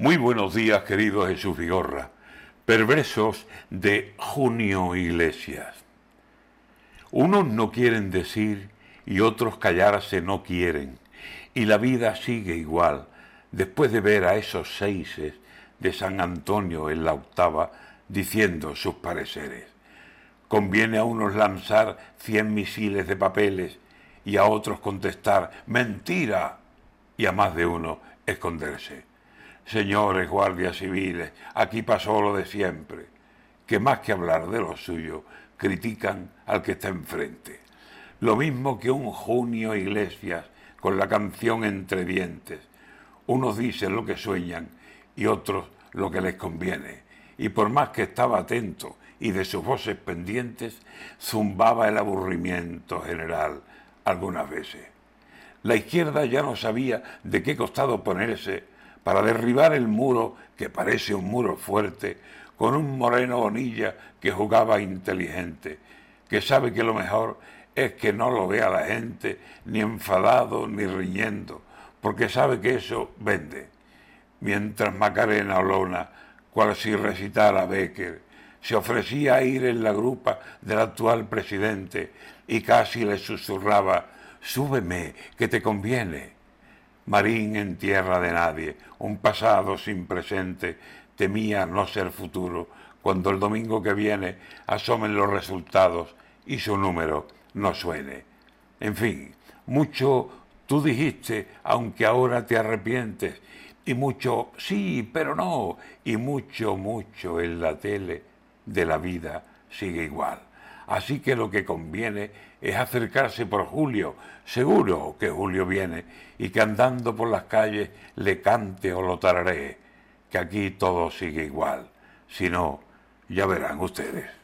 Muy buenos días, querido Jesús Vigorra. Perversos de Junio Iglesias. Unos no quieren decir y otros callarse no quieren. Y la vida sigue igual, después de ver a esos seises de San Antonio en la octava diciendo sus pareceres. Conviene a unos lanzar cien misiles de papeles y a otros contestar mentira y a más de uno esconderse. Señores guardias civiles, aquí pasó lo de siempre, que más que hablar de lo suyo, critican al que está enfrente. Lo mismo que un junio Iglesias con la canción entre dientes. Unos dicen lo que sueñan y otros lo que les conviene. Y por más que estaba atento y de sus voces pendientes, zumbaba el aburrimiento general algunas veces. La izquierda ya no sabía de qué costado ponerse para derribar el muro, que parece un muro fuerte, con un moreno bonilla que jugaba inteligente, que sabe que lo mejor es que no lo vea la gente ni enfadado ni riñendo, porque sabe que eso vende. Mientras Macarena Olona, cual si recitara Becker, se ofrecía a ir en la grupa del actual presidente y casi le susurraba, súbeme, que te conviene marín en tierra de nadie, un pasado sin presente, temía no ser futuro, cuando el domingo que viene asomen los resultados y su número no suene. En fin, mucho tú dijiste, aunque ahora te arrepientes, y mucho sí, pero no, y mucho, mucho en la tele de la vida sigue igual. Así que lo que conviene es acercarse por Julio, seguro que Julio viene, y que andando por las calles le cante o lo tararé, que aquí todo sigue igual. Si no, ya verán ustedes.